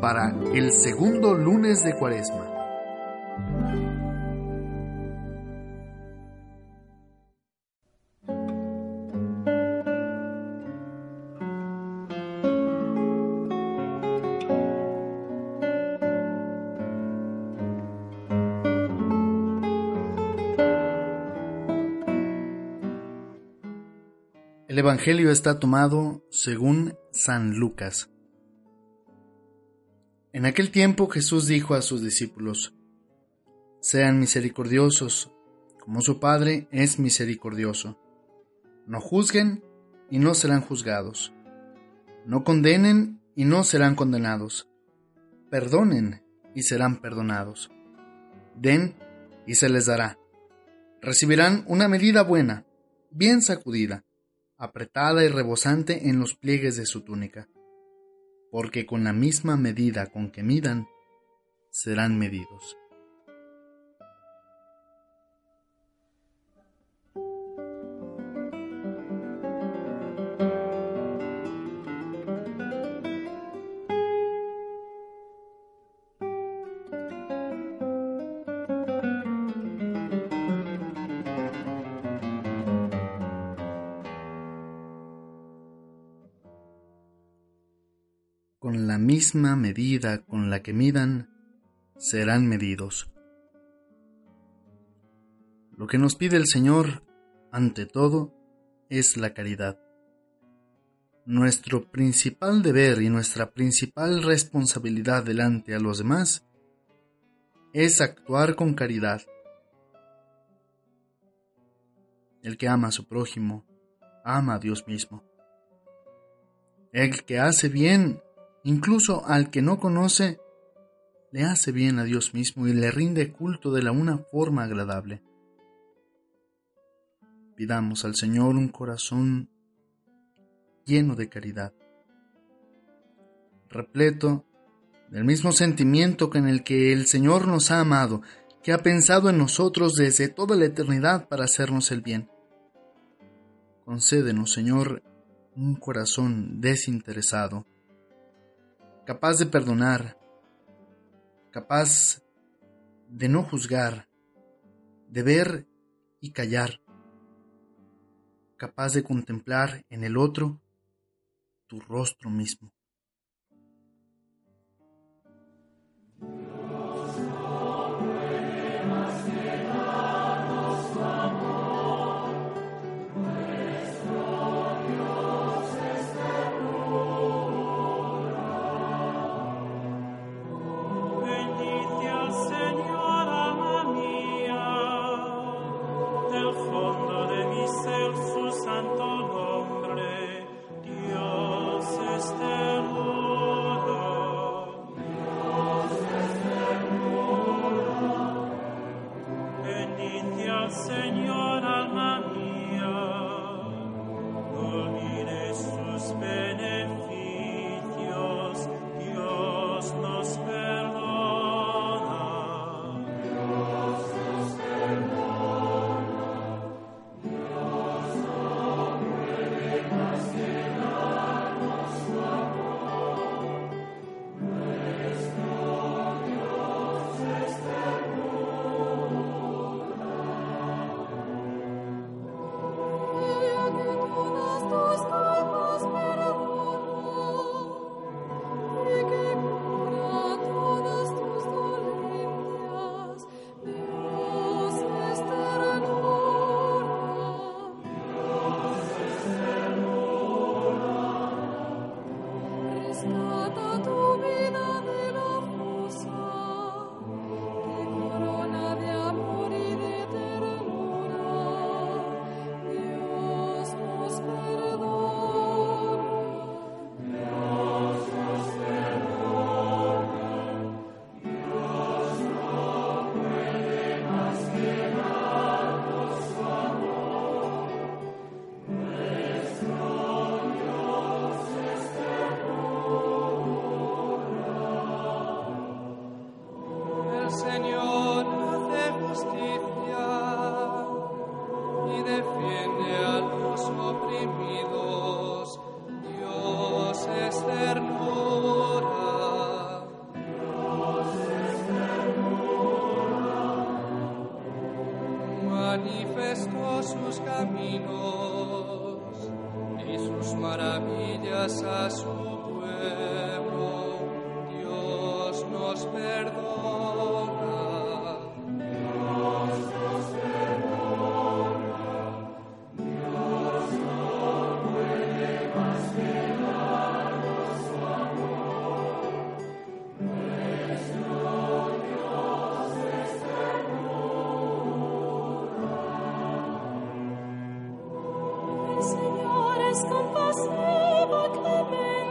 para el segundo lunes de Cuaresma. El Evangelio está tomado según San Lucas. En aquel tiempo Jesús dijo a sus discípulos, Sean misericordiosos, como su Padre es misericordioso. No juzguen y no serán juzgados. No condenen y no serán condenados. Perdonen y serán perdonados. Den y se les dará. Recibirán una medida buena, bien sacudida apretada y rebosante en los pliegues de su túnica, porque con la misma medida con que midan, serán medidos. Con la misma medida con la que midan, serán medidos. Lo que nos pide el Señor, ante todo, es la caridad. Nuestro principal deber y nuestra principal responsabilidad delante a los demás es actuar con caridad. El que ama a su prójimo, ama a Dios mismo. El que hace bien Incluso al que no conoce, le hace bien a Dios mismo y le rinde culto de la una forma agradable. Pidamos al Señor un corazón lleno de caridad, repleto del mismo sentimiento con el que el Señor nos ha amado, que ha pensado en nosotros desde toda la eternidad para hacernos el bien. Concédenos, Señor, un corazón desinteresado, capaz de perdonar, capaz de no juzgar, de ver y callar, capaz de contemplar en el otro tu rostro mismo. Dios es manifestó sus caminos y sus maravillas a nos perdona.